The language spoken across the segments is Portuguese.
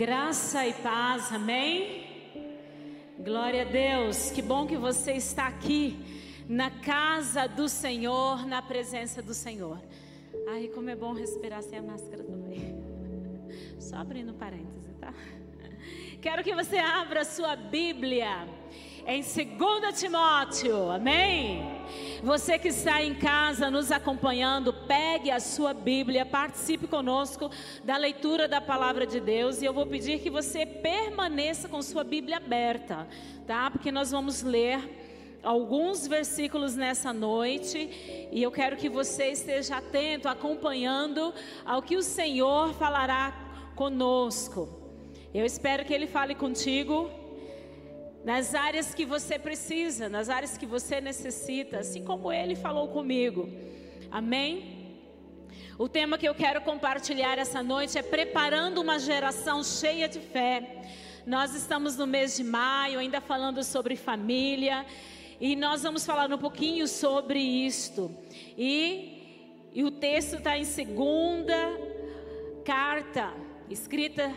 Graça e paz, amém? Glória a Deus, que bom que você está aqui na casa do Senhor, na presença do Senhor. Ai, como é bom respirar sem a máscara também. Só abrindo parênteses, tá? Quero que você abra sua Bíblia em 2 Timóteo, amém? Você que está em casa nos acompanhando, pegue a sua Bíblia, participe conosco da leitura da palavra de Deus e eu vou pedir que você permaneça com sua Bíblia aberta, tá? Porque nós vamos ler alguns versículos nessa noite e eu quero que você esteja atento, acompanhando ao que o Senhor falará conosco. Eu espero que Ele fale contigo nas áreas que você precisa, nas áreas que você necessita, assim como Ele falou comigo. Amém? O tema que eu quero compartilhar essa noite é preparando uma geração cheia de fé. Nós estamos no mês de maio, ainda falando sobre família, e nós vamos falar um pouquinho sobre isto. E, e o texto está em segunda carta, escrita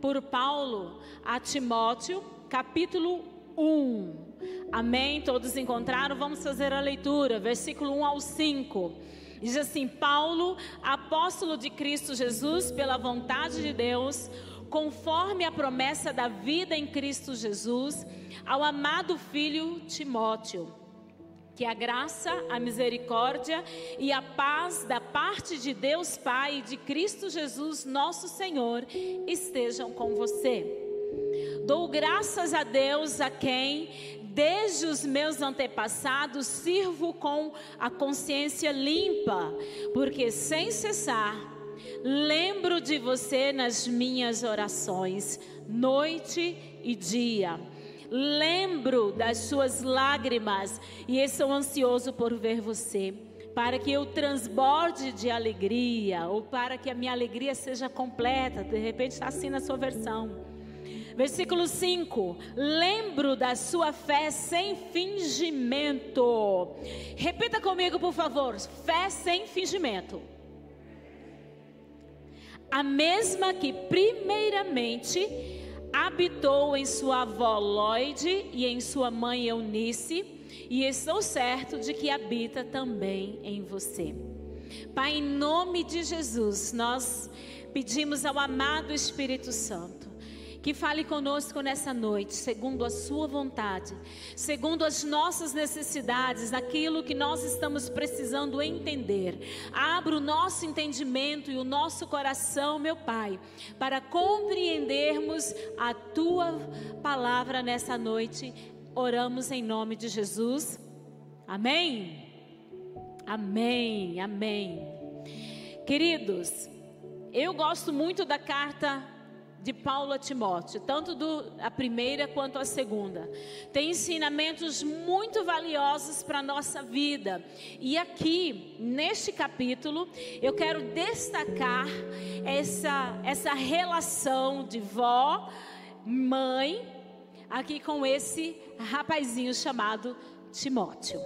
por Paulo a Timóteo, capítulo 1. Amém? Todos encontraram? Vamos fazer a leitura, versículo 1 ao 5. Diz assim: Paulo, apóstolo de Cristo Jesus, pela vontade de Deus, conforme a promessa da vida em Cristo Jesus, ao amado filho Timóteo. Que a graça, a misericórdia e a paz da parte de Deus Pai e de Cristo Jesus, nosso Senhor, estejam com você. Dou graças a Deus a quem, desde os meus antepassados, sirvo com a consciência limpa, porque sem cessar lembro de você nas minhas orações, noite e dia. Lembro das suas lágrimas e estou ansioso por ver você para que eu transborde de alegria, ou para que a minha alegria seja completa. De repente está assim na sua versão. Versículo 5: Lembro da sua fé sem fingimento. Repita comigo, por favor: fé sem fingimento. A mesma que primeiramente habitou em sua avó Lloyd e em sua mãe Eunice, e estou certo de que habita também em você. Pai, em nome de Jesus, nós pedimos ao amado Espírito Santo que fale conosco nessa noite, segundo a Sua vontade, segundo as nossas necessidades, aquilo que nós estamos precisando entender. Abra o nosso entendimento e o nosso coração, meu Pai, para compreendermos a Tua palavra nessa noite. Oramos em nome de Jesus. Amém? Amém, amém. Queridos, eu gosto muito da carta de Paulo a Timóteo, tanto do, a primeira quanto a segunda. Tem ensinamentos muito valiosos para a nossa vida. E aqui, neste capítulo, eu quero destacar essa, essa relação de vó, mãe, aqui com esse rapazinho chamado Timóteo.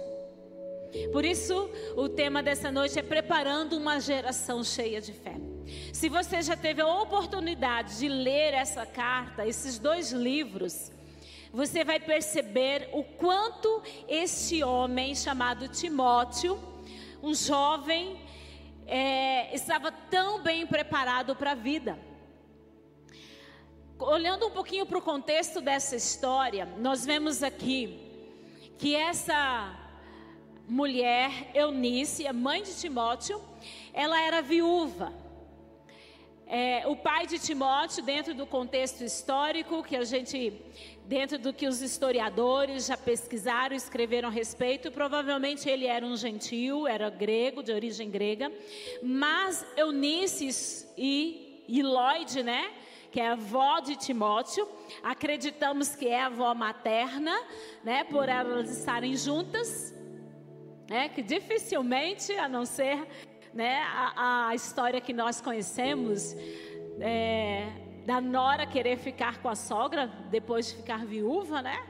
Por isso, o tema dessa noite é preparando uma geração cheia de fé. Se você já teve a oportunidade de ler essa carta, esses dois livros, você vai perceber o quanto este homem chamado Timóteo, um jovem, é, estava tão bem preparado para a vida. Olhando um pouquinho para o contexto dessa história, nós vemos aqui que essa mulher, Eunice, a mãe de Timóteo, ela era viúva. É, o pai de Timóteo, dentro do contexto histórico, que a gente, dentro do que os historiadores já pesquisaram, escreveram a respeito, provavelmente ele era um gentil, era grego, de origem grega, mas Eunice e, e né, que é a avó de Timóteo, acreditamos que é a avó materna, né, por elas estarem juntas, né, que dificilmente, a não ser né, a, a história que nós conhecemos é, da nora querer ficar com a sogra depois de ficar viúva, né?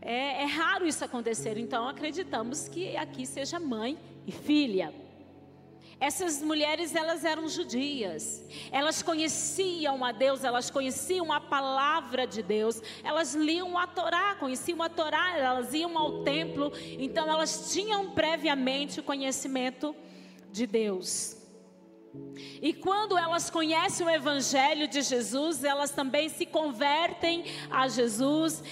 É, é raro isso acontecer, então acreditamos que aqui seja mãe e filha. Essas mulheres, elas eram judias. Elas conheciam a Deus, elas conheciam a palavra de Deus. Elas liam a Torá, conheciam a Torá, elas iam ao templo. Então elas tinham previamente o conhecimento de Deus. E quando elas conhecem o Evangelho de Jesus, elas também se convertem a Jesus,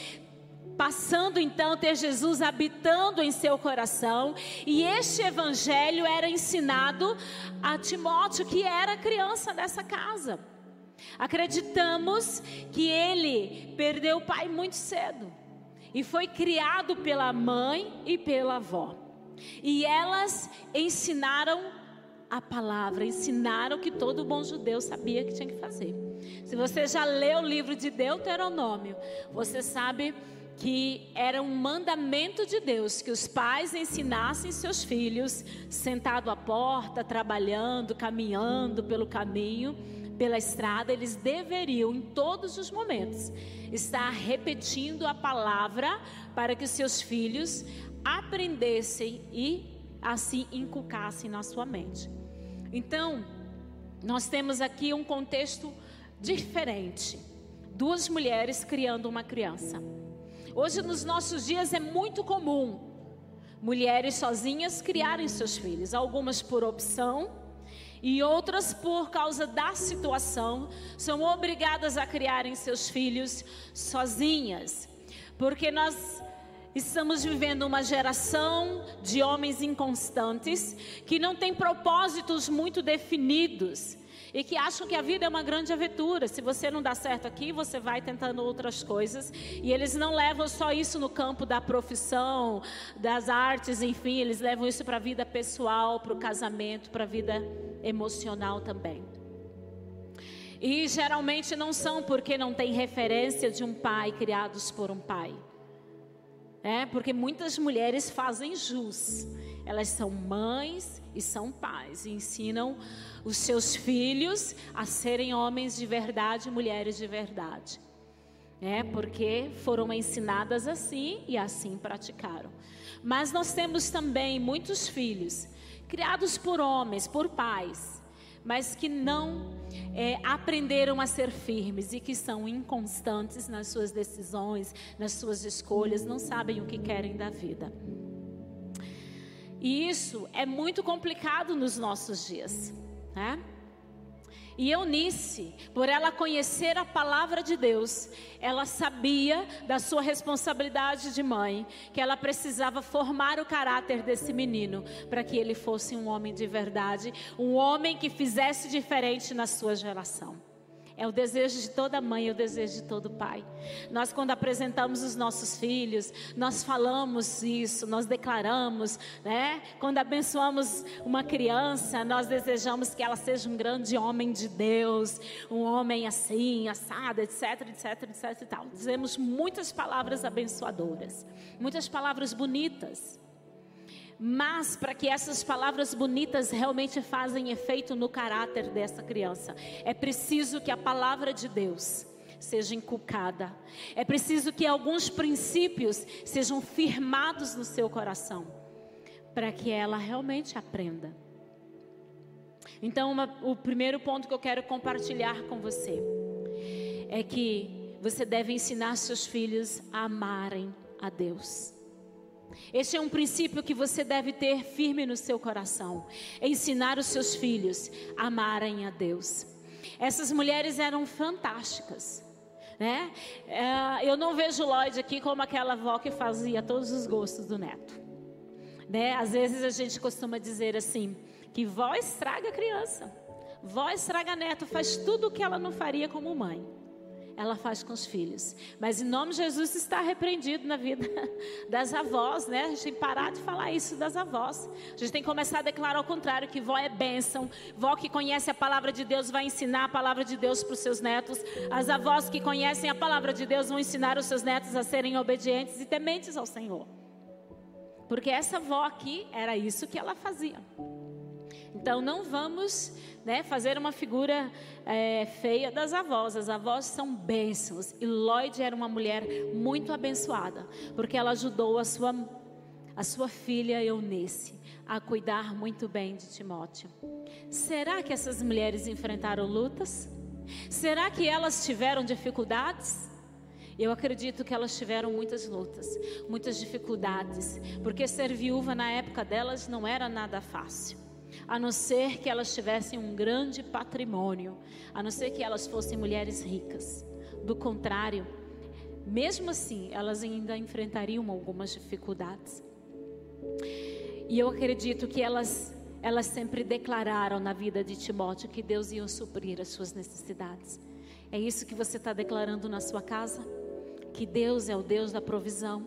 passando então a ter Jesus habitando em seu coração, e este evangelho era ensinado a Timóteo, que era criança dessa casa. Acreditamos que ele perdeu o pai muito cedo e foi criado pela mãe e pela avó. E elas ensinaram a palavra, ensinaram que todo bom judeu sabia que tinha que fazer. Se você já leu o livro de Deuteronômio, você sabe que era um mandamento de Deus que os pais ensinassem seus filhos, sentado à porta, trabalhando, caminhando pelo caminho, pela estrada, eles deveriam em todos os momentos estar repetindo a palavra para que seus filhos aprendessem e assim inculcassem na sua mente. Então, nós temos aqui um contexto diferente. Duas mulheres criando uma criança. Hoje, nos nossos dias, é muito comum mulheres sozinhas criarem seus filhos, algumas por opção e outras por causa da situação, são obrigadas a criarem seus filhos sozinhas, porque nós Estamos vivendo uma geração de homens inconstantes que não têm propósitos muito definidos e que acham que a vida é uma grande aventura. Se você não dá certo aqui, você vai tentando outras coisas. E eles não levam só isso no campo da profissão, das artes, enfim, eles levam isso para a vida pessoal, para o casamento, para a vida emocional também. E geralmente não são porque não tem referência de um pai criados por um pai. É, porque muitas mulheres fazem jus. Elas são mães e são pais e ensinam os seus filhos a serem homens de verdade, mulheres de verdade. É, porque foram ensinadas assim e assim praticaram. Mas nós temos também muitos filhos criados por homens, por pais, mas que não é, aprenderam a ser firmes e que são inconstantes nas suas decisões, nas suas escolhas, não sabem o que querem da vida. E isso é muito complicado nos nossos dias. Né? E Eunice, por ela conhecer a palavra de Deus, ela sabia da sua responsabilidade de mãe, que ela precisava formar o caráter desse menino para que ele fosse um homem de verdade, um homem que fizesse diferente na sua geração. É o desejo de toda mãe, é o desejo de todo pai. Nós, quando apresentamos os nossos filhos, nós falamos isso, nós declaramos, né? Quando abençoamos uma criança, nós desejamos que ela seja um grande homem de Deus, um homem assim, assado, etc, etc, etc e tal. Dizemos muitas palavras abençoadoras, muitas palavras bonitas. Mas para que essas palavras bonitas realmente façam efeito no caráter dessa criança, é preciso que a palavra de Deus seja inculcada. É preciso que alguns princípios sejam firmados no seu coração, para que ela realmente aprenda. Então, uma, o primeiro ponto que eu quero compartilhar com você é que você deve ensinar seus filhos a amarem a Deus. Este é um princípio que você deve ter firme no seu coração. ensinar os seus filhos a amarem a Deus. Essas mulheres eram fantásticas. Né? É, eu não vejo Lloyd aqui como aquela avó que fazia todos os gostos do neto. Né? Às vezes a gente costuma dizer assim: que vó estraga a criança, vó estraga neto, faz tudo o que ela não faria como mãe ela faz com os filhos. Mas em nome de Jesus está repreendido na vida das avós, né? A gente tem que parar de falar isso das avós. A gente tem que começar a declarar ao contrário, que vó é bênção. Vó que conhece a palavra de Deus vai ensinar a palavra de Deus para os seus netos. As avós que conhecem a palavra de Deus vão ensinar os seus netos a serem obedientes e tementes ao Senhor. Porque essa avó aqui era isso que ela fazia. Então não vamos né, fazer uma figura é, feia das avós. As avós são bênçãos. E Lloyd era uma mulher muito abençoada, porque ela ajudou a sua, a sua filha Eunice a cuidar muito bem de Timóteo. Será que essas mulheres enfrentaram lutas? Será que elas tiveram dificuldades? Eu acredito que elas tiveram muitas lutas, muitas dificuldades, porque ser viúva na época delas não era nada fácil. A não ser que elas tivessem um grande patrimônio, a não ser que elas fossem mulheres ricas. Do contrário, mesmo assim, elas ainda enfrentariam algumas dificuldades. E eu acredito que elas, elas sempre declararam na vida de Timóteo que Deus ia suprir as suas necessidades. É isso que você está declarando na sua casa? Que Deus é o Deus da provisão,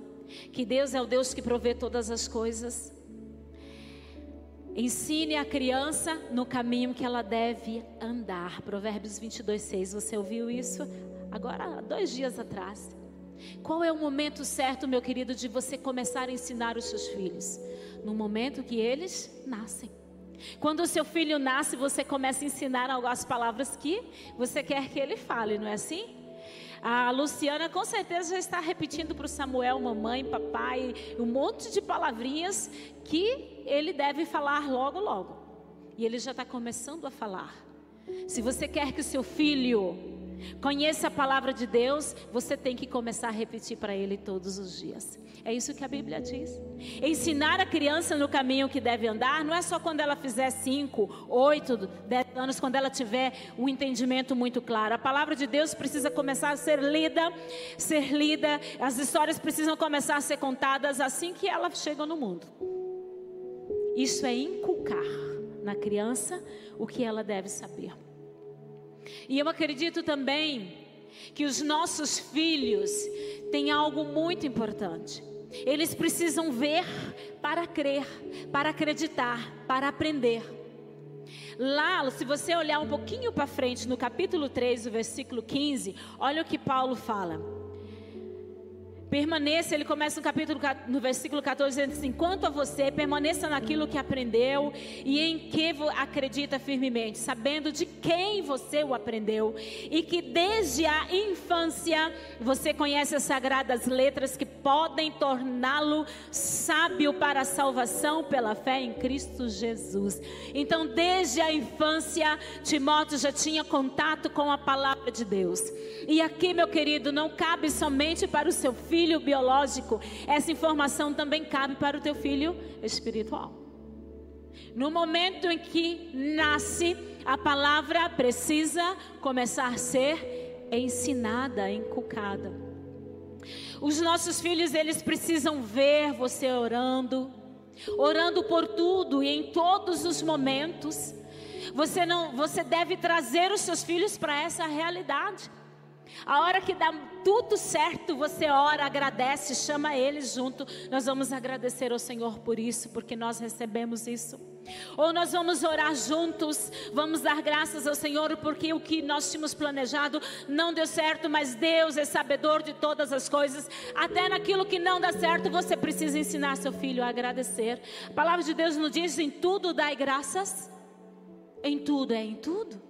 que Deus é o Deus que provê todas as coisas. Ensine a criança no caminho que ela deve andar. Provérbios 22, 6. Você ouviu isso agora, dois dias atrás. Qual é o momento certo, meu querido, de você começar a ensinar os seus filhos? No momento que eles nascem. Quando o seu filho nasce, você começa a ensinar algumas palavras que você quer que ele fale, não é assim? A Luciana com certeza já está repetindo para o Samuel, mamãe, papai, um monte de palavrinhas que ele deve falar logo, logo. E ele já está começando a falar. Se você quer que o seu filho Conheça a palavra de Deus, você tem que começar a repetir para ele todos os dias. É isso que a Bíblia diz. Ensinar a criança no caminho que deve andar não é só quando ela fizer 5, 8, 10 anos, quando ela tiver um entendimento muito claro. A palavra de Deus precisa começar a ser lida, ser lida, as histórias precisam começar a ser contadas assim que ela chega no mundo. Isso é inculcar na criança o que ela deve saber. E eu acredito também que os nossos filhos têm algo muito importante. Eles precisam ver para crer, para acreditar, para aprender. Lá, se você olhar um pouquinho para frente, no capítulo 3, o versículo 15, olha o que Paulo fala. Permaneça, ele começa no capítulo no versículo 14 dizendo assim: "Quanto a você, permaneça naquilo que aprendeu e em que acredita firmemente, sabendo de quem você o aprendeu e que desde a infância você conhece as sagradas letras que podem torná-lo sábio para a salvação pela fé em Cristo Jesus." Então, desde a infância, Timóteo já tinha contato com a palavra de Deus. E aqui, meu querido, não cabe somente para o seu filho filho biológico, essa informação também cabe para o teu filho espiritual. No momento em que nasce, a palavra precisa começar a ser ensinada, inculcada. Os nossos filhos, eles precisam ver você orando, orando por tudo e em todos os momentos. Você não, você deve trazer os seus filhos para essa realidade. A hora que dá tudo certo, você ora, agradece, chama eles junto. Nós vamos agradecer ao Senhor por isso, porque nós recebemos isso. Ou nós vamos orar juntos, vamos dar graças ao Senhor, porque o que nós tínhamos planejado não deu certo, mas Deus é sabedor de todas as coisas. Até naquilo que não dá certo, você precisa ensinar seu filho a agradecer. A palavra de Deus nos diz: em tudo dai graças. Em tudo, é em tudo.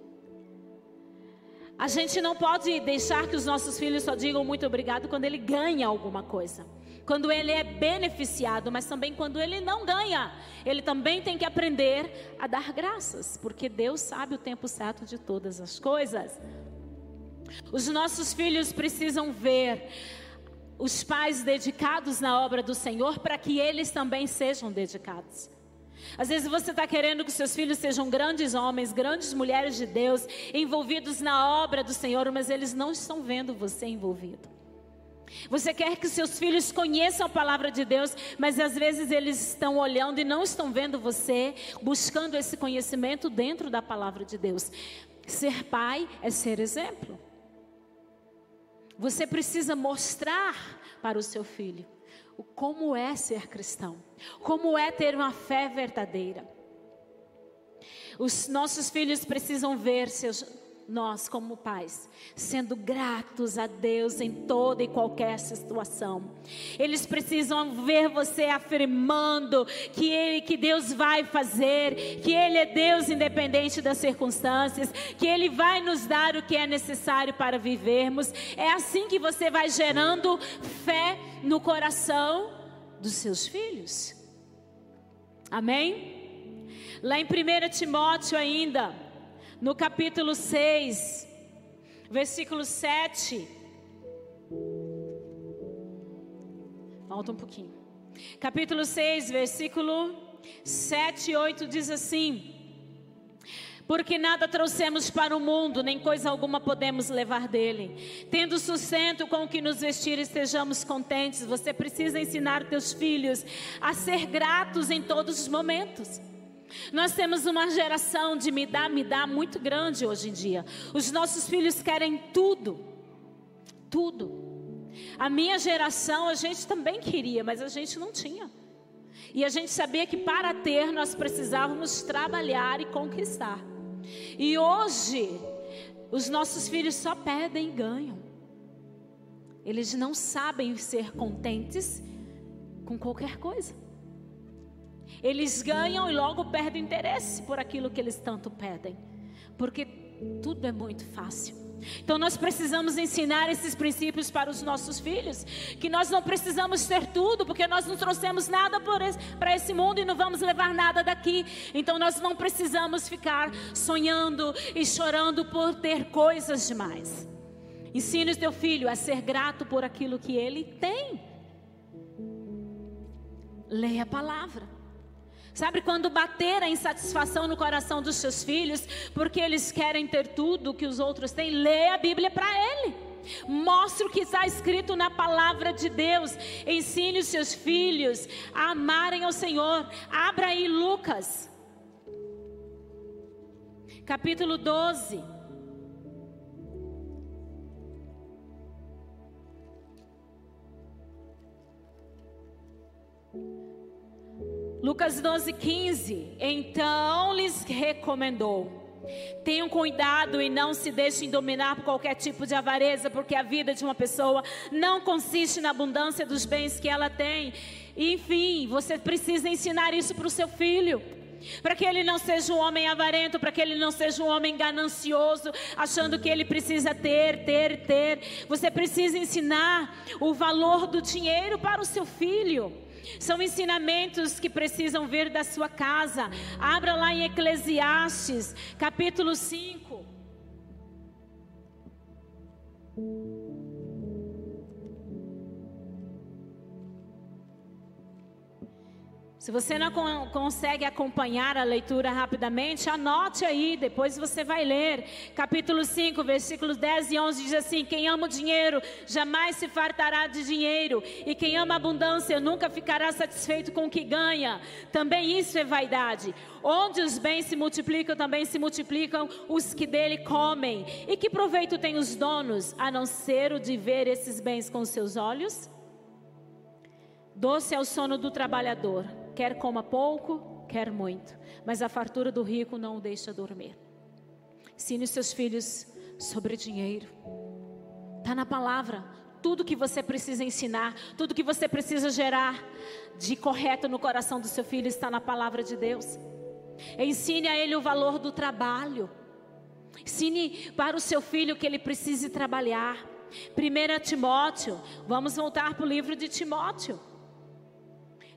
A gente não pode deixar que os nossos filhos só digam muito obrigado quando ele ganha alguma coisa. Quando ele é beneficiado, mas também quando ele não ganha. Ele também tem que aprender a dar graças, porque Deus sabe o tempo certo de todas as coisas. Os nossos filhos precisam ver os pais dedicados na obra do Senhor para que eles também sejam dedicados. Às vezes você está querendo que seus filhos sejam grandes homens, grandes mulheres de Deus, envolvidos na obra do Senhor, mas eles não estão vendo você envolvido. Você quer que seus filhos conheçam a palavra de Deus, mas às vezes eles estão olhando e não estão vendo você, buscando esse conhecimento dentro da palavra de Deus. Ser pai é ser exemplo. Você precisa mostrar para o seu filho como é ser cristão, como é ter uma fé verdadeira. Os nossos filhos precisam ver seus, nós, como pais, sendo gratos a Deus em toda e qualquer situação. Eles precisam ver você afirmando que Ele, que Deus vai fazer, que Ele é Deus independente das circunstâncias, que Ele vai nos dar o que é necessário para vivermos. É assim que você vai gerando fé no coração dos seus filhos. Amém? Lá em 1 Timóteo ainda, no capítulo 6, versículo 7. Volta um pouquinho. Capítulo 6, versículo 7 e 8 diz assim: porque nada trouxemos para o mundo, nem coisa alguma podemos levar dele. Tendo sustento com o que nos vestir, estejamos contentes. Você precisa ensinar teus filhos a ser gratos em todos os momentos. Nós temos uma geração de me dá, me dá muito grande hoje em dia. Os nossos filhos querem tudo, tudo. A minha geração a gente também queria, mas a gente não tinha. E a gente sabia que para ter nós precisávamos trabalhar e conquistar. E hoje, os nossos filhos só pedem e ganham. Eles não sabem ser contentes com qualquer coisa. Eles ganham e logo perdem interesse por aquilo que eles tanto pedem, porque tudo é muito fácil. Então nós precisamos ensinar esses princípios para os nossos filhos, que nós não precisamos ter tudo, porque nós não trouxemos nada para esse mundo e não vamos levar nada daqui. Então nós não precisamos ficar sonhando e chorando por ter coisas demais. Ensine o teu filho a ser grato por aquilo que ele tem. Leia a palavra. Sabe quando bater a insatisfação no coração dos seus filhos, porque eles querem ter tudo que os outros têm, lê a Bíblia para ele. Mostre o que está escrito na palavra de Deus. Ensine os seus filhos a amarem ao Senhor. Abra aí Lucas, capítulo 12. Lucas 12, 15. Então lhes recomendou: Tenham cuidado e não se deixem dominar por qualquer tipo de avareza, porque a vida de uma pessoa não consiste na abundância dos bens que ela tem. Enfim, você precisa ensinar isso para o seu filho. Para que ele não seja um homem avarento, para que ele não seja um homem ganancioso, achando que ele precisa ter, ter, ter. Você precisa ensinar o valor do dinheiro para o seu filho. São ensinamentos que precisam vir da sua casa. Abra lá em Eclesiastes, capítulo 5. Se você não consegue acompanhar a leitura rapidamente, anote aí, depois você vai ler. Capítulo 5, versículos 10 e 11 diz assim: Quem ama o dinheiro jamais se fartará de dinheiro, e quem ama a abundância nunca ficará satisfeito com o que ganha. Também isso é vaidade. Onde os bens se multiplicam, também se multiplicam os que dele comem. E que proveito têm os donos, a não ser o de ver esses bens com seus olhos? Doce é o sono do trabalhador Quer coma pouco, quer muito, mas a fartura do rico não o deixa dormir. Ensine seus filhos sobre dinheiro. Está na palavra. Tudo que você precisa ensinar, tudo que você precisa gerar de correto no coração do seu filho está na palavra de Deus. Ensine a ele o valor do trabalho. Ensine para o seu filho que ele precise trabalhar. 1 Timóteo, vamos voltar para o livro de Timóteo.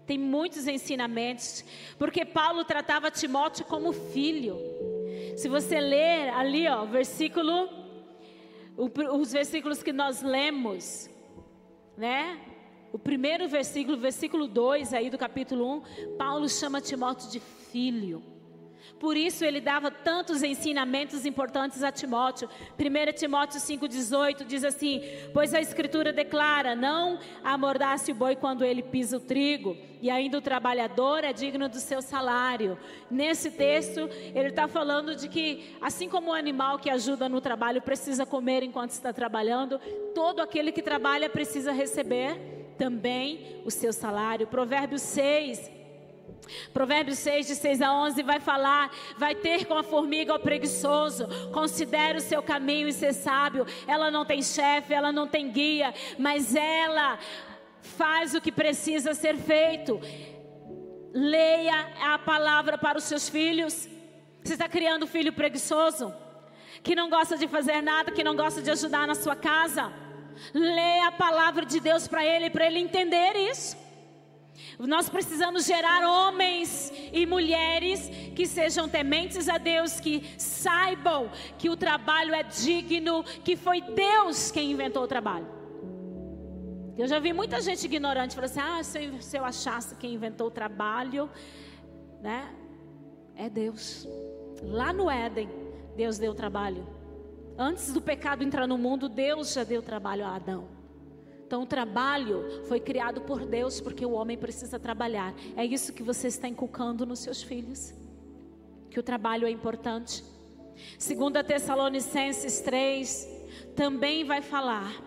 Tem muitos ensinamentos, porque Paulo tratava Timóteo como filho. Se você ler ali, ó, versículo, os versículos que nós lemos, né? O primeiro versículo, versículo 2 aí do capítulo 1, Paulo chama Timóteo de filho. Por isso ele dava tantos ensinamentos importantes a Timóteo. 1 Timóteo 5,18 diz assim: Pois a Escritura declara: Não amordace o boi quando ele pisa o trigo, e ainda o trabalhador é digno do seu salário. Nesse texto, ele está falando de que, assim como o animal que ajuda no trabalho precisa comer enquanto está trabalhando, todo aquele que trabalha precisa receber também o seu salário. Provérbios 6 Provérbios 6, de 6 a 11, vai falar: vai ter com a formiga o preguiçoso, considere o seu caminho e ser sábio. Ela não tem chefe, ela não tem guia, mas ela faz o que precisa ser feito. Leia a palavra para os seus filhos. Você está criando um filho preguiçoso, que não gosta de fazer nada, que não gosta de ajudar na sua casa. Leia a palavra de Deus para ele, para ele entender isso. Nós precisamos gerar homens e mulheres que sejam tementes a Deus, que saibam que o trabalho é digno, que foi Deus quem inventou o trabalho. Eu já vi muita gente ignorante falando assim: ah, se eu, se eu achasse quem inventou o trabalho, né? É Deus. Lá no Éden, Deus deu trabalho. Antes do pecado entrar no mundo, Deus já deu trabalho a Adão. Então, o trabalho foi criado por Deus porque o homem precisa trabalhar. É isso que você está inculcando nos seus filhos. Que o trabalho é importante. Segunda Tessalonicenses 3 também vai falar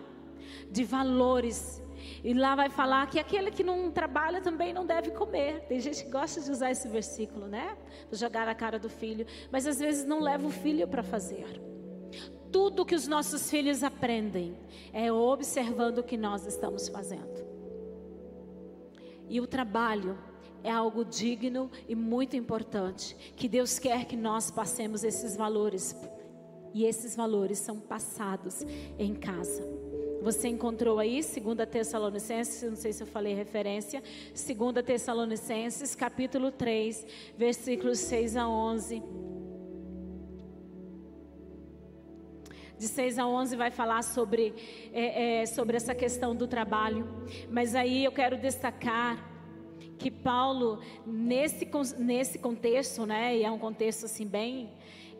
de valores. E lá vai falar que aquele que não trabalha também não deve comer. Tem gente que gosta de usar esse versículo, né? Jogar na cara do filho, mas às vezes não leva o filho para fazer. Tudo que os nossos filhos aprendem é observando o que nós estamos fazendo. E o trabalho é algo digno e muito importante, que Deus quer que nós passemos esses valores. E esses valores são passados em casa. Você encontrou aí 2 Tessalonicenses, não sei se eu falei referência, 2 Tessalonicenses, capítulo 3, versículos 6 a 11. De 6 a 11 vai falar sobre, é, é, sobre essa questão do trabalho. Mas aí eu quero destacar que Paulo, nesse, nesse contexto, né, e é um contexto assim bem,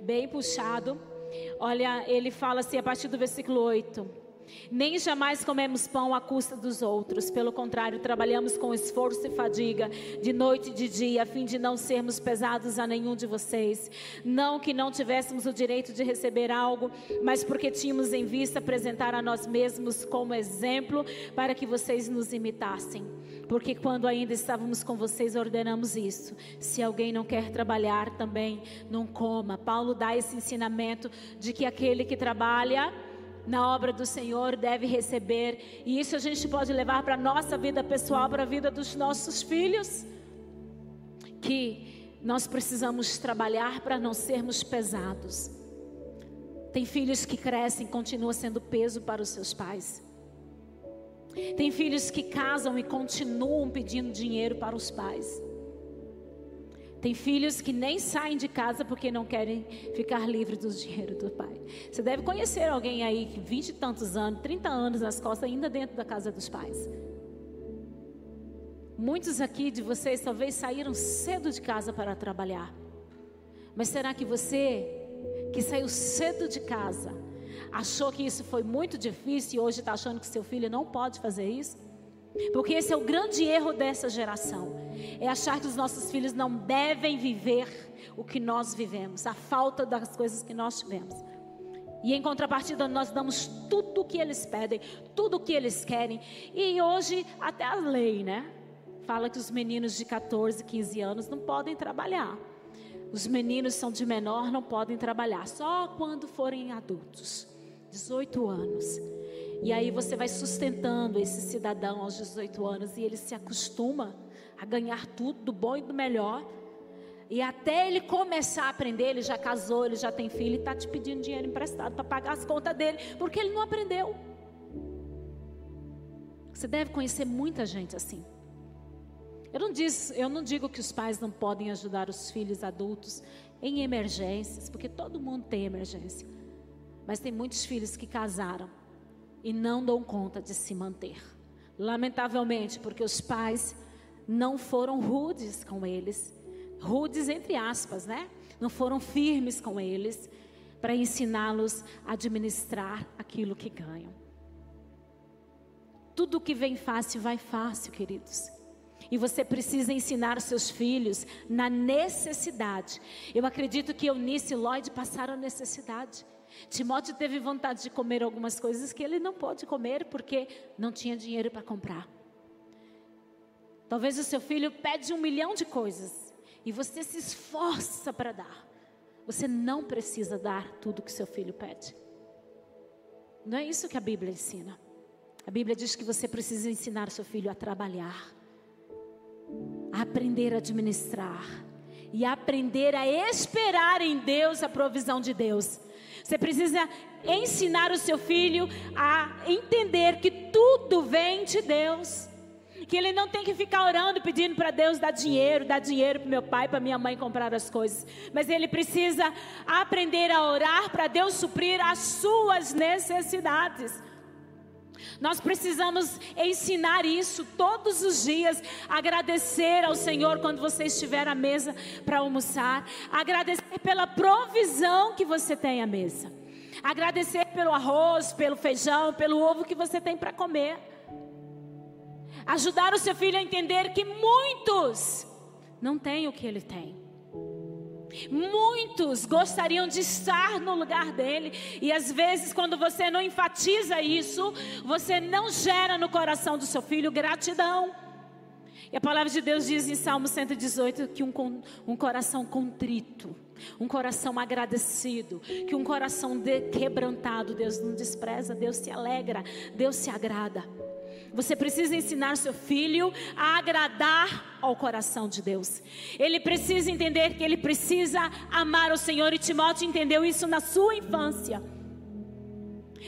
bem puxado, olha, ele fala assim a partir do versículo 8. Nem jamais comemos pão à custa dos outros. Pelo contrário, trabalhamos com esforço e fadiga, de noite e de dia, a fim de não sermos pesados a nenhum de vocês. Não que não tivéssemos o direito de receber algo, mas porque tínhamos em vista apresentar a nós mesmos como exemplo para que vocês nos imitassem. Porque quando ainda estávamos com vocês, ordenamos isso. Se alguém não quer trabalhar, também não coma. Paulo dá esse ensinamento de que aquele que trabalha na obra do Senhor deve receber, e isso a gente pode levar para a nossa vida pessoal, para a vida dos nossos filhos, que nós precisamos trabalhar para não sermos pesados. Tem filhos que crescem e continuam sendo peso para os seus pais. Tem filhos que casam e continuam pedindo dinheiro para os pais. Tem filhos que nem saem de casa porque não querem ficar livres do dinheiro do pai. Você deve conhecer alguém aí que 20 e tantos anos, 30 anos nas costas, ainda dentro da casa dos pais. Muitos aqui de vocês talvez saíram cedo de casa para trabalhar. Mas será que você, que saiu cedo de casa, achou que isso foi muito difícil e hoje está achando que seu filho não pode fazer isso? Porque esse é o grande erro dessa geração. É achar que os nossos filhos não devem viver o que nós vivemos, a falta das coisas que nós tivemos. E em contrapartida, nós damos tudo o que eles pedem, tudo o que eles querem. E hoje, até a lei, né? Fala que os meninos de 14, 15 anos não podem trabalhar. Os meninos são de menor, não podem trabalhar, só quando forem adultos. 18 anos. E aí você vai sustentando esse cidadão aos 18 anos e ele se acostuma a ganhar tudo do bom e do melhor. E até ele começar a aprender, ele já casou, ele já tem filho e está te pedindo dinheiro emprestado para pagar as contas dele, porque ele não aprendeu. Você deve conhecer muita gente assim. Eu não, diz, eu não digo que os pais não podem ajudar os filhos adultos em emergências, porque todo mundo tem emergência. Mas tem muitos filhos que casaram e não dão conta de se manter. Lamentavelmente, porque os pais não foram rudes com eles, rudes entre aspas, né? Não foram firmes com eles para ensiná-los a administrar aquilo que ganham. Tudo que vem fácil vai fácil, queridos. E você precisa ensinar seus filhos na necessidade. Eu acredito que Eunice e Lloyd passaram necessidade. Timóteo teve vontade de comer algumas coisas que ele não pôde comer porque não tinha dinheiro para comprar. Talvez o seu filho pede um milhão de coisas e você se esforça para dar. Você não precisa dar tudo que seu filho pede. Não é isso que a Bíblia ensina. A Bíblia diz que você precisa ensinar seu filho a trabalhar, a aprender a administrar e a aprender a esperar em Deus a provisão de Deus. Você precisa ensinar o seu filho a entender que tudo vem de Deus. que ele não tem que ficar orando pedindo para Deus dar dinheiro, dar dinheiro para meu pai, para minha mãe comprar as coisas, mas ele precisa aprender a orar para Deus suprir as suas necessidades. Nós precisamos ensinar isso todos os dias. Agradecer ao Senhor quando você estiver à mesa para almoçar. Agradecer pela provisão que você tem à mesa. Agradecer pelo arroz, pelo feijão, pelo ovo que você tem para comer. Ajudar o seu filho a entender que muitos não têm o que ele tem. Muitos gostariam de estar no lugar dele, e às vezes, quando você não enfatiza isso, você não gera no coração do seu filho gratidão. E a palavra de Deus diz em Salmo 118 que um, um coração contrito, um coração agradecido, que um coração quebrantado, Deus não despreza, Deus se alegra, Deus se agrada. Você precisa ensinar seu filho a agradar ao coração de Deus. Ele precisa entender que ele precisa amar o Senhor e Timóteo entendeu isso na sua infância.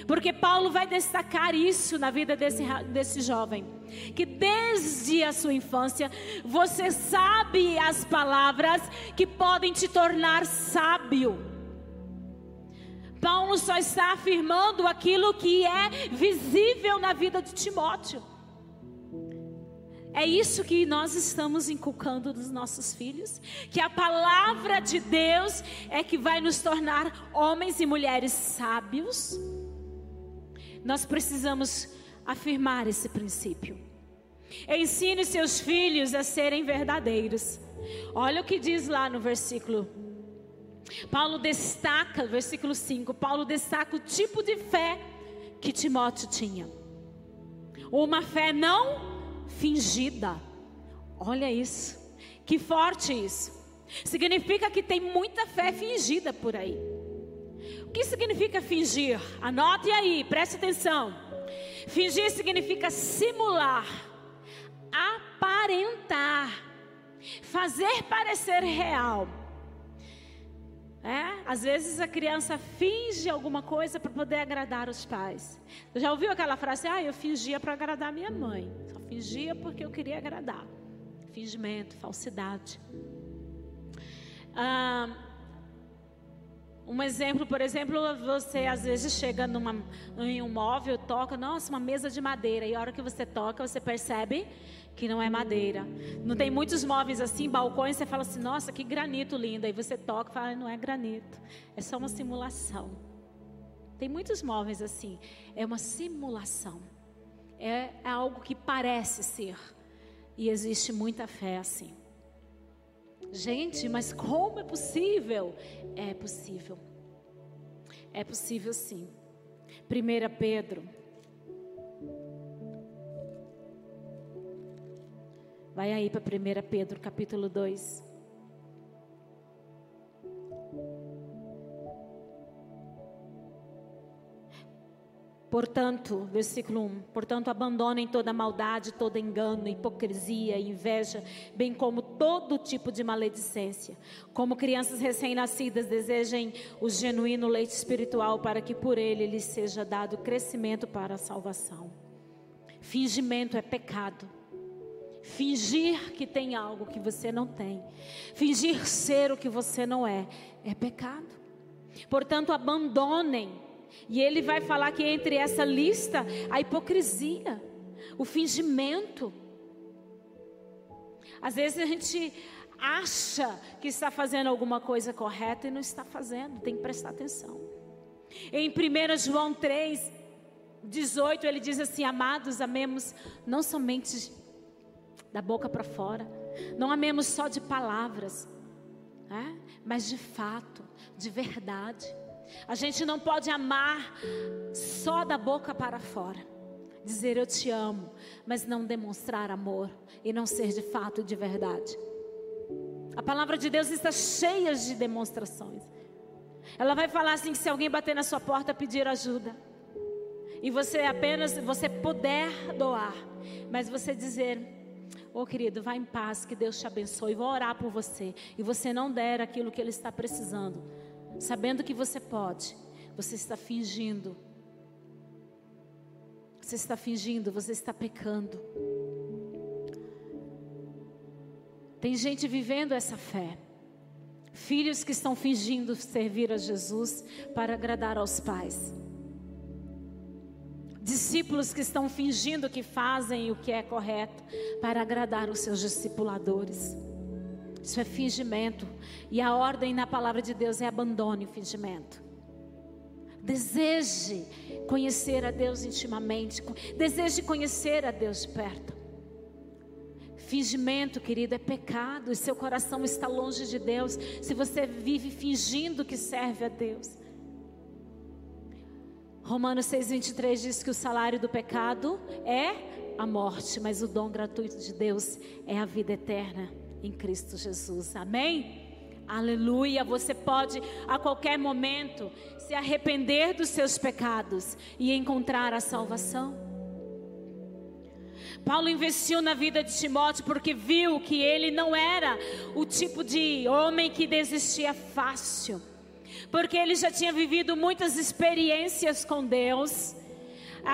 Porque Paulo vai destacar isso na vida desse, desse jovem. Que desde a sua infância você sabe as palavras que podem te tornar sábio. Paulo só está afirmando aquilo que é visível na vida de Timóteo. É isso que nós estamos inculcando nos nossos filhos, que a palavra de Deus é que vai nos tornar homens e mulheres sábios. Nós precisamos afirmar esse princípio. Ensine seus filhos a serem verdadeiros. Olha o que diz lá no versículo Paulo destaca, versículo 5, Paulo destaca o tipo de fé que Timóteo tinha. Uma fé não fingida. Olha isso. Que forte isso. Significa que tem muita fé fingida por aí. O que significa fingir? Anote aí, preste atenção. Fingir significa simular, aparentar, fazer parecer real é? Às vezes a criança finge alguma coisa para poder agradar os pais. Já ouviu aquela frase? Ah, eu fingia para agradar minha mãe. Só fingia porque eu queria agradar. Fingimento, falsidade. Ah, um exemplo, por exemplo, você às vezes chega numa, em um móvel, toca, nossa, uma mesa de madeira, e a hora que você toca, você percebe que não é madeira. Não tem muitos móveis assim, balcões, você fala assim, nossa, que granito lindo. Aí você toca e fala, não é granito, é só uma simulação. Tem muitos móveis assim, é uma simulação. É, é algo que parece ser. E existe muita fé assim. Gente, mas como é possível? É possível. É possível sim. 1 Pedro Vai aí para 1 Pedro capítulo 2. Portanto, versículo 1: Portanto, abandonem toda maldade, todo engano, hipocrisia, inveja, bem como todo tipo de maledicência. Como crianças recém-nascidas, desejem o genuíno leite espiritual, para que por ele lhes seja dado crescimento para a salvação. Fingimento é pecado. Fingir que tem algo que você não tem, fingir ser o que você não é, é pecado. Portanto, abandonem. E ele vai falar que entre essa lista, a hipocrisia, o fingimento. Às vezes a gente acha que está fazendo alguma coisa correta e não está fazendo, tem que prestar atenção. Em 1 João 3, 18, ele diz assim: Amados, amemos não somente da boca para fora. Não amemos só de palavras, né? mas de fato, de verdade. A gente não pode amar só da boca para fora. Dizer eu te amo, mas não demonstrar amor e não ser de fato de verdade. A palavra de Deus está cheia de demonstrações. Ela vai falar assim que se alguém bater na sua porta pedir ajuda, e você apenas você puder doar, mas você dizer Ô oh, querido, vá em paz, que Deus te abençoe. Vou orar por você. E você não der aquilo que Ele está precisando, sabendo que você pode, você está fingindo. Você está fingindo, você está pecando. Tem gente vivendo essa fé. Filhos que estão fingindo servir a Jesus para agradar aos pais. Discípulos que estão fingindo que fazem o que é correto para agradar os seus discipuladores. Isso é fingimento. E a ordem na palavra de Deus é abandone o fingimento. Deseje conhecer a Deus intimamente. Deseje conhecer a Deus de perto. Fingimento, querido, é pecado. E seu coração está longe de Deus. Se você vive fingindo que serve a Deus. Romanos 6,23 diz que o salário do pecado é a morte, mas o dom gratuito de Deus é a vida eterna em Cristo Jesus. Amém? Aleluia. Você pode a qualquer momento se arrepender dos seus pecados e encontrar a salvação. Paulo investiu na vida de Timóteo porque viu que ele não era o tipo de homem que desistia fácil porque ele já tinha vivido muitas experiências com Deus.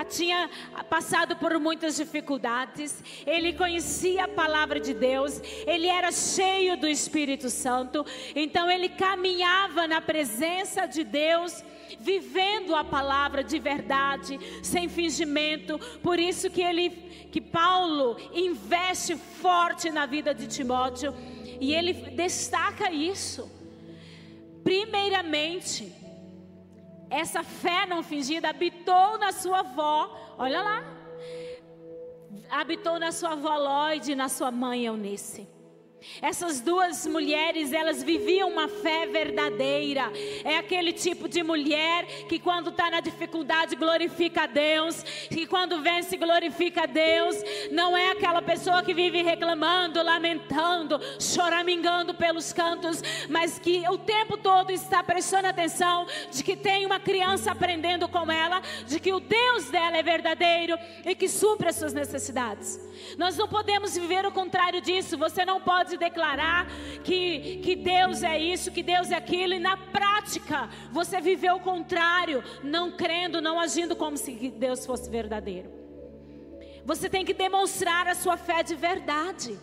Tinha passado por muitas dificuldades, ele conhecia a palavra de Deus, ele era cheio do Espírito Santo, então ele caminhava na presença de Deus, vivendo a palavra de verdade, sem fingimento. Por isso que ele, que Paulo investe forte na vida de Timóteo e ele destaca isso. Primeiramente, essa fé não fingida habitou na sua avó, olha lá, habitou na sua avó Lloyd e na sua mãe Eunice. Essas duas mulheres, elas viviam uma fé verdadeira. É aquele tipo de mulher que quando está na dificuldade glorifica a Deus, que quando vence glorifica a Deus. Não é aquela pessoa que vive reclamando, lamentando, choramingando pelos cantos, mas que o tempo todo está prestando atenção de que tem uma criança aprendendo com ela, de que o Deus dela é verdadeiro e que supre as suas necessidades. Nós não podemos viver o contrário disso. Você não pode declarar que, que Deus é isso, que Deus é aquilo, e na prática você viveu o contrário, não crendo, não agindo como se Deus fosse verdadeiro. Você tem que demonstrar a sua fé de verdade.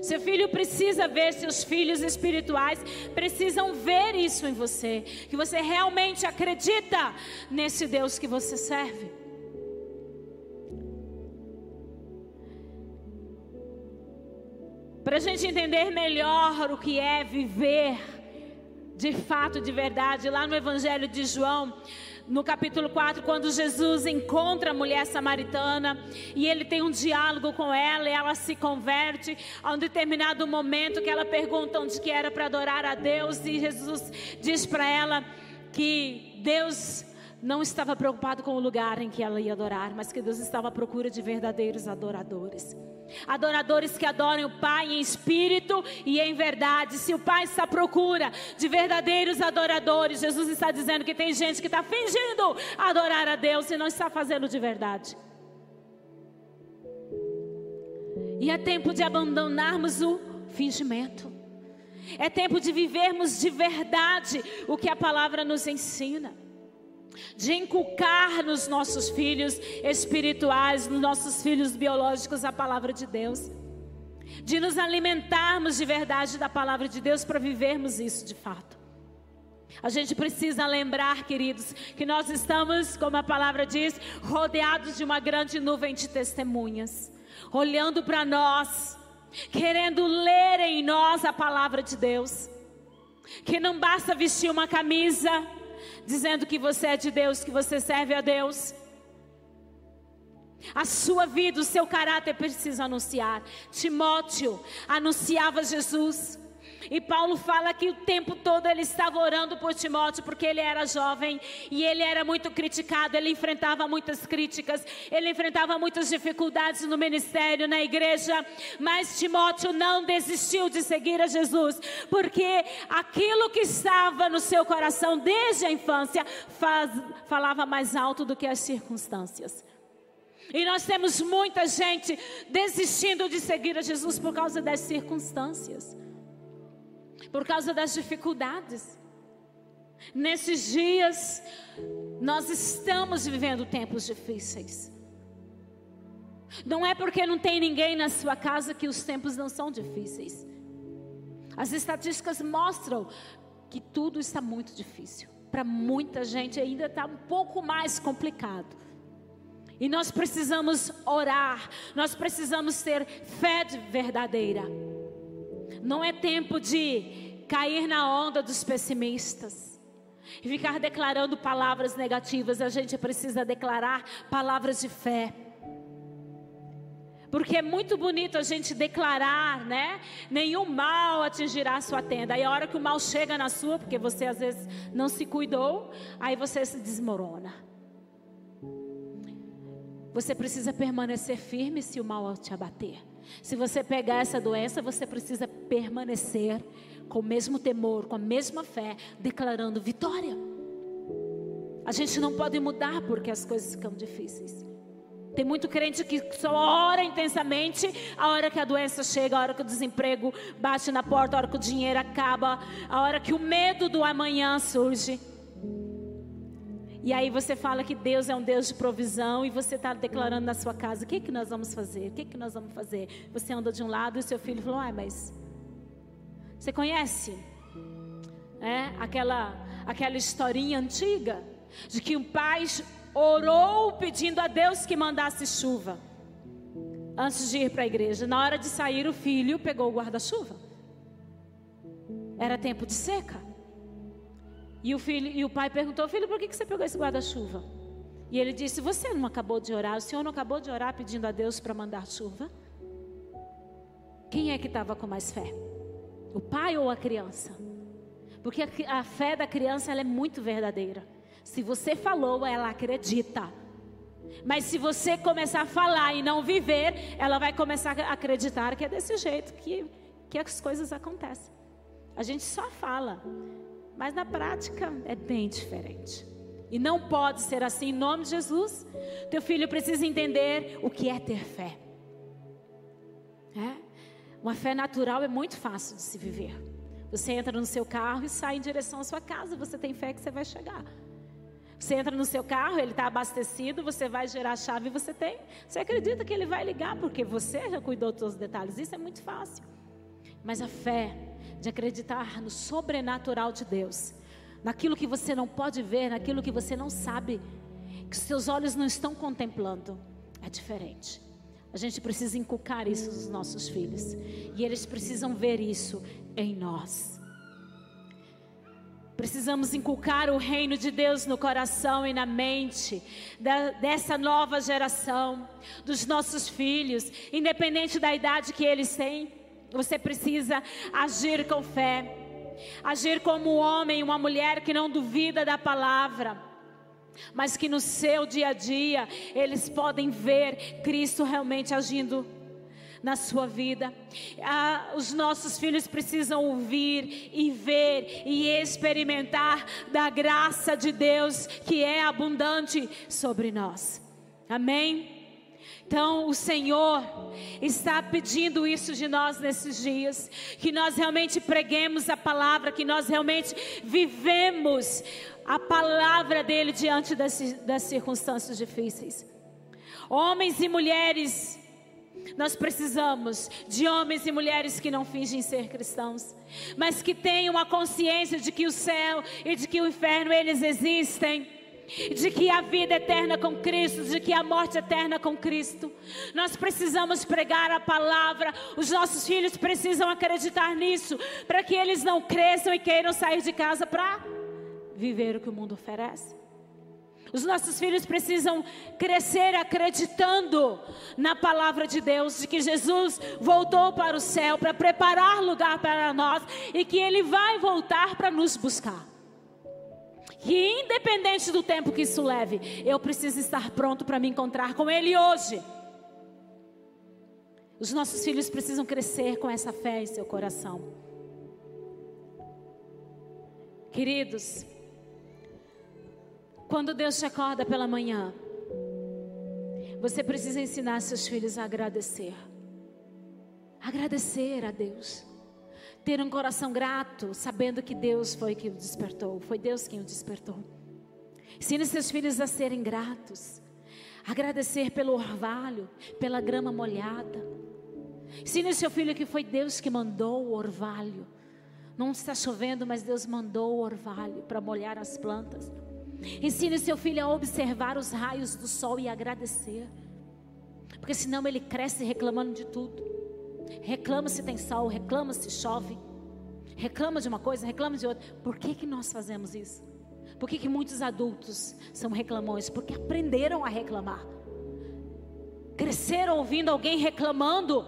Seu filho precisa ver, seus filhos espirituais precisam ver isso em você, que você realmente acredita nesse Deus que você serve. Para a gente entender melhor o que é viver de fato, de verdade, lá no Evangelho de João, no capítulo 4, quando Jesus encontra a mulher samaritana e ele tem um diálogo com ela e ela se converte a um determinado momento que ela pergunta onde que era para adorar a Deus e Jesus diz para ela que Deus não estava preocupado com o lugar em que ela ia adorar, mas que Deus estava à procura de verdadeiros adoradores. Adoradores que adoram o Pai em espírito e em verdade. Se o Pai está à procura de verdadeiros adoradores, Jesus está dizendo que tem gente que está fingindo adorar a Deus e não está fazendo de verdade. E é tempo de abandonarmos o fingimento. É tempo de vivermos de verdade o que a palavra nos ensina de inculcar nos nossos filhos espirituais, nos nossos filhos biológicos, a palavra de Deus, de nos alimentarmos de verdade da palavra de Deus para vivermos isso de fato. A gente precisa lembrar, queridos, que nós estamos, como a palavra diz, rodeados de uma grande nuvem de testemunhas, olhando para nós, querendo ler em nós a palavra de Deus. Que não basta vestir uma camisa, dizendo que você é de Deus, que você serve a Deus. A sua vida, o seu caráter precisa anunciar. Timóteo anunciava Jesus. E Paulo fala que o tempo todo ele estava orando por Timóteo, porque ele era jovem e ele era muito criticado, ele enfrentava muitas críticas, ele enfrentava muitas dificuldades no ministério, na igreja, mas Timóteo não desistiu de seguir a Jesus, porque aquilo que estava no seu coração desde a infância faz, falava mais alto do que as circunstâncias. E nós temos muita gente desistindo de seguir a Jesus por causa das circunstâncias por causa das dificuldades. Nesses dias, nós estamos vivendo tempos difíceis. Não é porque não tem ninguém na sua casa que os tempos não são difíceis. As estatísticas mostram que tudo está muito difícil. Para muita gente ainda está um pouco mais complicado. E nós precisamos orar, nós precisamos ter fé verdadeira. Não é tempo de cair na onda dos pessimistas e ficar declarando palavras negativas. A gente precisa declarar palavras de fé. Porque é muito bonito a gente declarar, né? Nenhum mal atingirá a sua tenda. Aí a hora que o mal chega na sua, porque você às vezes não se cuidou, aí você se desmorona. Você precisa permanecer firme se o mal te abater. Se você pegar essa doença, você precisa permanecer com o mesmo temor, com a mesma fé, declarando vitória. A gente não pode mudar porque as coisas ficam difíceis. Tem muito crente que só ora intensamente a hora que a doença chega, a hora que o desemprego bate na porta, a hora que o dinheiro acaba, a hora que o medo do amanhã surge. E aí você fala que Deus é um Deus de provisão e você está declarando na sua casa: o que, que nós vamos fazer? O que, que nós vamos fazer? Você anda de um lado e seu filho falou: ah, mas você conhece? É, aquela, aquela historinha antiga de que um pai orou pedindo a Deus que mandasse chuva antes de ir para a igreja. Na hora de sair, o filho pegou o guarda-chuva. Era tempo de seca. E o, filho, e o pai perguntou: Filho, por que, você pegou esse guarda-chuva? E ele disse: Você não acabou de orar? O senhor não acabou de orar pedindo a Deus para mandar chuva? Quem é que estava com mais fé? O pai ou a criança? Porque a, a fé da criança é muito verdadeira. Se você falou, ela acredita. Mas se você começar a falar e não viver, ela vai começar a acreditar que é desse jeito que, que as coisas acontecem. A gente só fala, mas na prática é bem diferente. E não pode ser assim em nome de Jesus. Teu filho precisa entender o que é ter fé. É? Uma fé natural é muito fácil de se viver. Você entra no seu carro e sai em direção à sua casa. Você tem fé que você vai chegar. Você entra no seu carro, ele está abastecido, você vai gerar a chave e você tem. Você acredita que ele vai ligar porque você já cuidou dos seus detalhes. Isso é muito fácil. Mas a fé de acreditar no sobrenatural de Deus, naquilo que você não pode ver, naquilo que você não sabe, que seus olhos não estão contemplando, é diferente. A gente precisa inculcar isso nos nossos filhos. E eles precisam ver isso em nós. Precisamos inculcar o reino de Deus no coração e na mente da, dessa nova geração, dos nossos filhos, independente da idade que eles têm. Você precisa agir com fé, agir como um homem, uma mulher que não duvida da palavra, mas que no seu dia a dia eles podem ver Cristo realmente agindo na sua vida. Ah, os nossos filhos precisam ouvir e ver e experimentar da graça de Deus que é abundante sobre nós. Amém? Então, o Senhor está pedindo isso de nós nesses dias, que nós realmente preguemos a palavra, que nós realmente vivemos a palavra dele diante das, das circunstâncias difíceis. Homens e mulheres nós precisamos de homens e mulheres que não fingem ser cristãos, mas que tenham a consciência de que o céu e de que o inferno eles existem de que a vida eterna com Cristo, de que a morte eterna com Cristo. Nós precisamos pregar a palavra, os nossos filhos precisam acreditar nisso, para que eles não cresçam e queiram sair de casa para viver o que o mundo oferece. Os nossos filhos precisam crescer acreditando na palavra de Deus, de que Jesus voltou para o céu para preparar lugar para nós e que Ele vai voltar para nos buscar. Que independente do tempo que isso leve, eu preciso estar pronto para me encontrar com Ele hoje. Os nossos filhos precisam crescer com essa fé em seu coração. Queridos, quando Deus te acorda pela manhã, você precisa ensinar seus filhos a agradecer. Agradecer a Deus. Ter um coração grato, sabendo que Deus foi quem o despertou. Foi Deus quem o despertou. Ensine seus filhos a serem gratos. Agradecer pelo orvalho, pela grama molhada. Ensine seu filho que foi Deus que mandou o orvalho. Não está chovendo, mas Deus mandou o orvalho para molhar as plantas. Ensine seu filho a observar os raios do sol e agradecer. Porque senão ele cresce reclamando de tudo. Reclama se tem sol, reclama se chove. Reclama de uma coisa, reclama de outra. Por que, que nós fazemos isso? Por que, que muitos adultos são reclamões? Porque aprenderam a reclamar. Cresceram ouvindo alguém reclamando,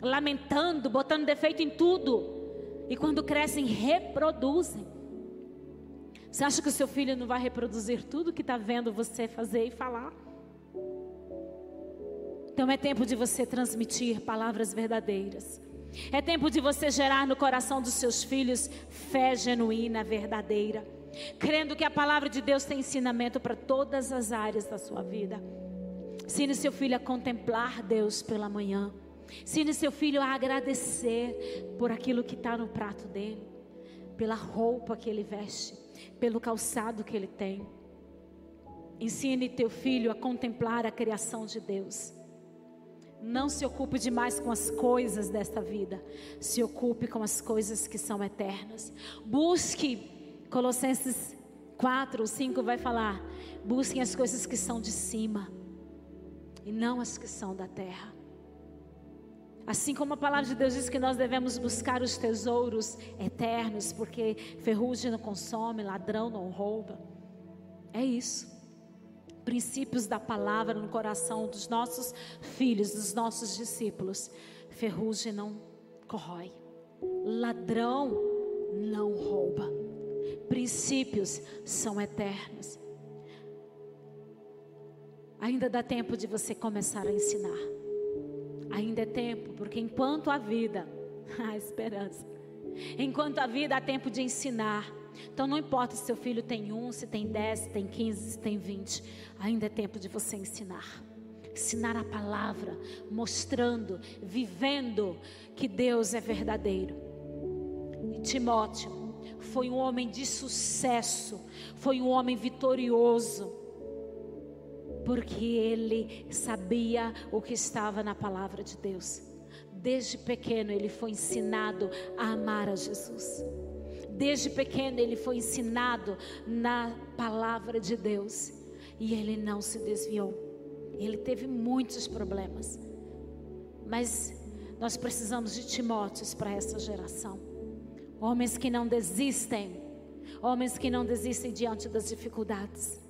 lamentando, botando defeito em tudo. E quando crescem, reproduzem. Você acha que o seu filho não vai reproduzir tudo que está vendo você fazer e falar? Então é tempo de você transmitir palavras verdadeiras. É tempo de você gerar no coração dos seus filhos fé genuína, verdadeira. Crendo que a palavra de Deus tem ensinamento para todas as áreas da sua vida. Ensine seu filho a contemplar Deus pela manhã. Ensine seu filho a agradecer por aquilo que está no prato dele, pela roupa que ele veste pelo calçado que ele tem. Ensine teu filho a contemplar a criação de Deus. Não se ocupe demais com as coisas desta vida. Se ocupe com as coisas que são eternas. Busque, Colossenses 4, 5 vai falar: busquem as coisas que são de cima e não as que são da terra. Assim como a palavra de Deus diz que nós devemos buscar os tesouros eternos, porque ferrugem não consome, ladrão não rouba. É isso. Princípios da palavra no coração dos nossos filhos, dos nossos discípulos. Ferrugem não corrói, ladrão não rouba. Princípios são eternos. Ainda dá tempo de você começar a ensinar. Ainda é tempo, porque enquanto há vida, há esperança. Enquanto há vida, há tempo de ensinar. Então não importa se seu filho tem um, se tem dez, se tem quinze, se tem vinte. Ainda é tempo de você ensinar. Ensinar a palavra, mostrando, vivendo que Deus é verdadeiro. E Timóteo foi um homem de sucesso, foi um homem vitorioso porque ele sabia o que estava na palavra de Deus. Desde pequeno ele foi ensinado a amar a Jesus. Desde pequeno ele foi ensinado na palavra de Deus e ele não se desviou. Ele teve muitos problemas, mas nós precisamos de Timóteos para essa geração. Homens que não desistem, homens que não desistem diante das dificuldades.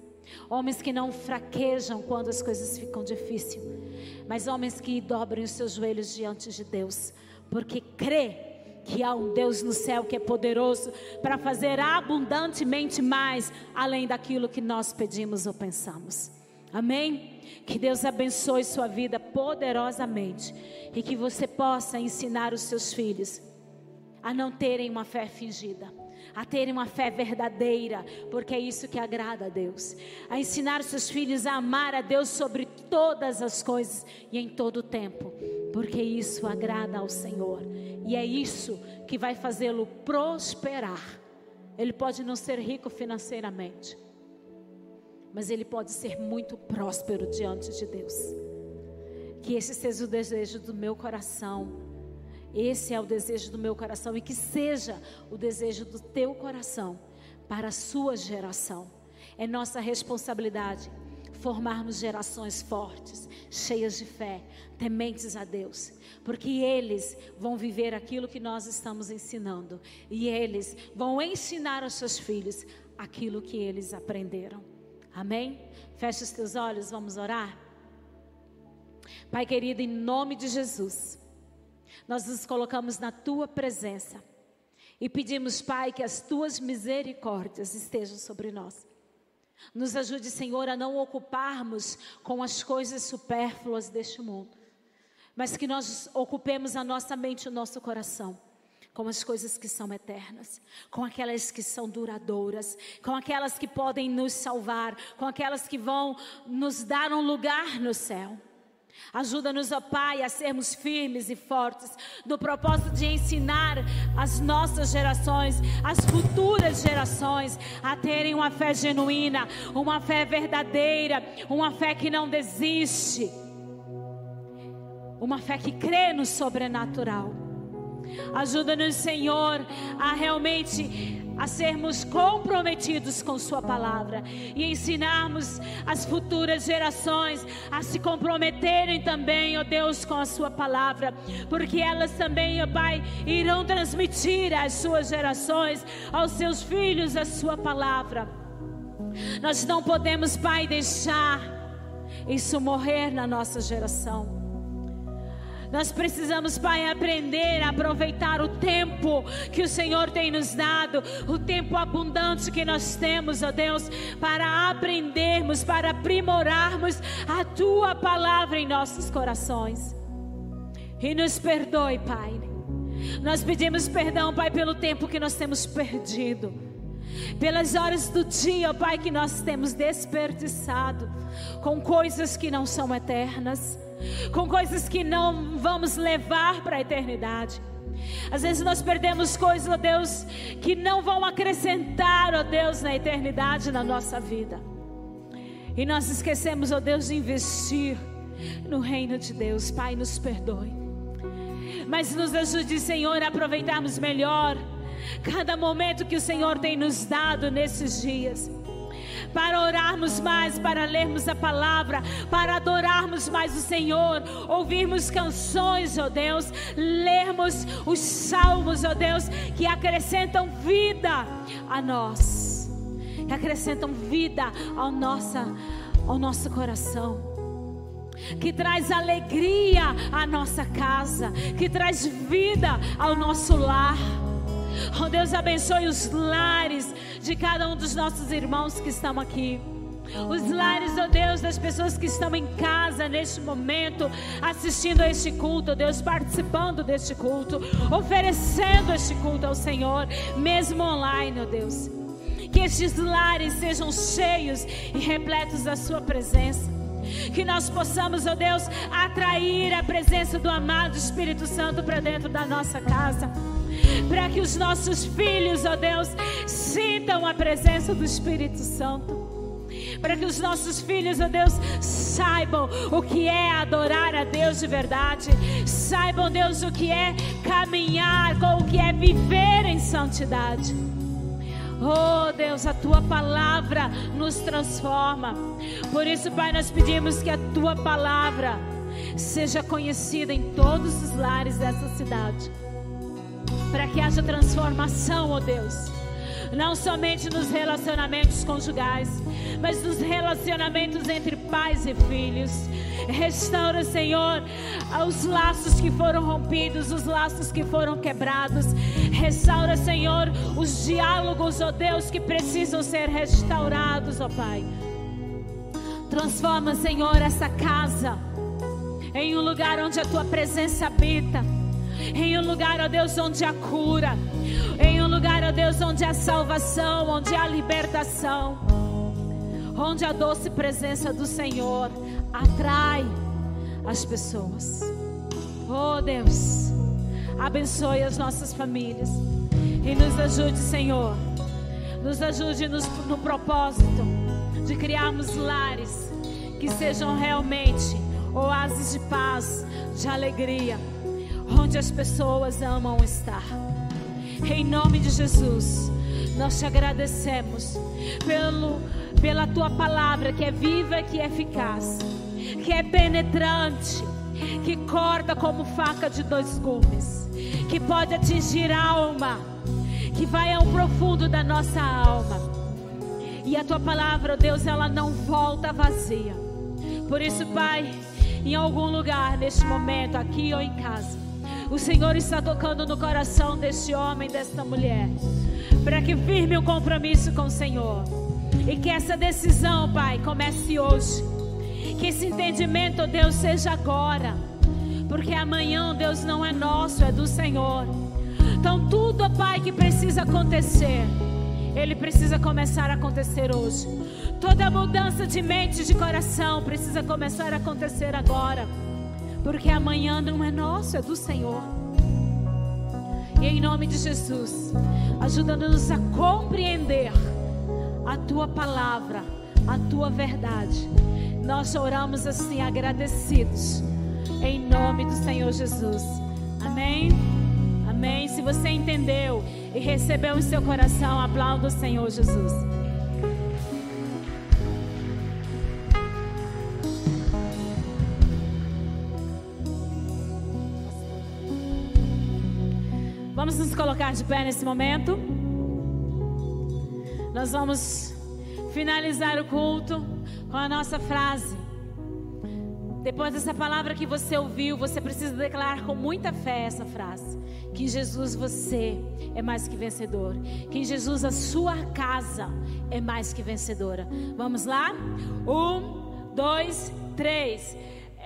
Homens que não fraquejam quando as coisas ficam difíceis, mas homens que dobrem os seus joelhos diante de Deus, porque crê que há um Deus no céu que é poderoso para fazer abundantemente mais além daquilo que nós pedimos ou pensamos. Amém? Que Deus abençoe sua vida poderosamente e que você possa ensinar os seus filhos a não terem uma fé fingida a terem uma fé verdadeira, porque é isso que agrada a Deus. A ensinar seus filhos a amar a Deus sobre todas as coisas e em todo o tempo, porque isso agrada ao Senhor. E é isso que vai fazê-lo prosperar. Ele pode não ser rico financeiramente, mas ele pode ser muito próspero diante de Deus. Que esse seja o desejo do meu coração esse é o desejo do meu coração e que seja o desejo do teu coração para a sua geração. É nossa responsabilidade formarmos gerações fortes, cheias de fé, tementes a Deus, porque eles vão viver aquilo que nós estamos ensinando e eles vão ensinar aos seus filhos aquilo que eles aprenderam. Amém? Feche os teus olhos, vamos orar. Pai querido, em nome de Jesus. Nós nos colocamos na tua presença e pedimos, Pai, que as tuas misericórdias estejam sobre nós. Nos ajude, Senhor, a não ocuparmos com as coisas supérfluas deste mundo, mas que nós ocupemos a nossa mente e o nosso coração com as coisas que são eternas, com aquelas que são duradouras, com aquelas que podem nos salvar, com aquelas que vão nos dar um lugar no céu. Ajuda-nos, ó Pai, a sermos firmes e fortes no propósito de ensinar as nossas gerações, as futuras gerações, a terem uma fé genuína, uma fé verdadeira, uma fé que não desiste, uma fé que crê no sobrenatural. Ajuda-nos, Senhor, a realmente a sermos comprometidos com Sua palavra e ensinarmos as futuras gerações a se comprometerem também, ó Deus, com a Sua palavra, porque elas também, ó Pai, irão transmitir às suas gerações, aos seus filhos, a Sua palavra. Nós não podemos, Pai, deixar isso morrer na nossa geração. Nós precisamos, Pai, aprender a aproveitar o tempo que o Senhor tem nos dado, o tempo abundante que nós temos, ó Deus, para aprendermos, para aprimorarmos a tua palavra em nossos corações. E nos perdoe, Pai. Nós pedimos perdão, Pai, pelo tempo que nós temos perdido pelas horas do dia, Pai, que nós temos desperdiçado com coisas que não são eternas com coisas que não vamos levar para a eternidade. Às vezes nós perdemos coisas, ó Deus, que não vão acrescentar, ó Deus, na eternidade na nossa vida. E nós esquecemos, ó Deus, de investir no reino de Deus. Pai, nos perdoe. Mas nos ajude, Senhor, a aproveitarmos melhor cada momento que o Senhor tem nos dado nesses dias para orarmos mais, para lermos a palavra, para adorarmos mais o Senhor, ouvirmos canções, ó Deus, lermos os salmos, ó Deus, que acrescentam vida a nós, que acrescentam vida ao, nossa, ao nosso coração que traz alegria à nossa casa, que traz vida ao nosso lar. Oh Deus, abençoe os lares de cada um dos nossos irmãos que estão aqui. Os lares, oh Deus, das pessoas que estão em casa neste momento, assistindo a este culto, oh Deus, participando deste culto, oferecendo este culto ao Senhor, mesmo online, oh Deus. Que estes lares sejam cheios e repletos da Sua presença. Que nós possamos, oh Deus, atrair a presença do amado Espírito Santo para dentro da nossa casa para que os nossos filhos, ó Deus, sintam a presença do Espírito Santo. Para que os nossos filhos, ó Deus, saibam o que é adorar a Deus de verdade. Saibam, Deus, o que é caminhar, com o que é viver em santidade. Oh Deus, a tua palavra nos transforma. Por isso, Pai, nós pedimos que a tua palavra seja conhecida em todos os lares dessa cidade para que haja transformação, ó oh Deus. Não somente nos relacionamentos conjugais, mas nos relacionamentos entre pais e filhos. Restaura, Senhor, os laços que foram rompidos, os laços que foram quebrados. Restaura, Senhor, os diálogos, ó oh Deus, que precisam ser restaurados, ó oh Pai. Transforma, Senhor, essa casa em um lugar onde a tua presença habita em um lugar, ó Deus, onde há cura, em um lugar, ó Deus, onde há salvação, onde há libertação, onde a doce presença do Senhor atrai as pessoas. Oh Deus, abençoe as nossas famílias. E nos ajude, Senhor, nos ajude no, no propósito de criarmos lares que sejam realmente oásis de paz, de alegria onde as pessoas amam estar. Em nome de Jesus, nós te agradecemos pelo, pela tua palavra que é viva, que é eficaz, que é penetrante, que corta como faca de dois gumes, que pode atingir a alma, que vai ao profundo da nossa alma. E a tua palavra, Deus, ela não volta vazia. Por isso, Pai, em algum lugar neste momento, aqui ou em casa, o Senhor está tocando no coração deste homem, desta mulher, para que firme o compromisso com o Senhor. E que essa decisão, Pai, comece hoje. Que esse entendimento, Deus, seja agora. Porque amanhã, Deus, não é nosso, é do Senhor. Então, tudo, Pai, que precisa acontecer, ele precisa começar a acontecer hoje. Toda mudança de mente e de coração precisa começar a acontecer agora. Porque amanhã não é nosso, é do Senhor. E em nome de Jesus, ajuda-nos a compreender a tua palavra, a tua verdade. Nós oramos assim agradecidos. Em nome do Senhor Jesus. Amém. Amém. Se você entendeu e recebeu em seu coração, aplauda o Senhor Jesus. Vamos nos colocar de pé nesse momento. Nós vamos finalizar o culto com a nossa frase. Depois dessa palavra que você ouviu, você precisa declarar com muita fé essa frase: que em Jesus você é mais que vencedor, que em Jesus a sua casa é mais que vencedora. Vamos lá? Um, dois, três.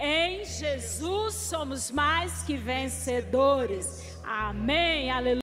Em Jesus somos mais que vencedores. Amém. Aleluia.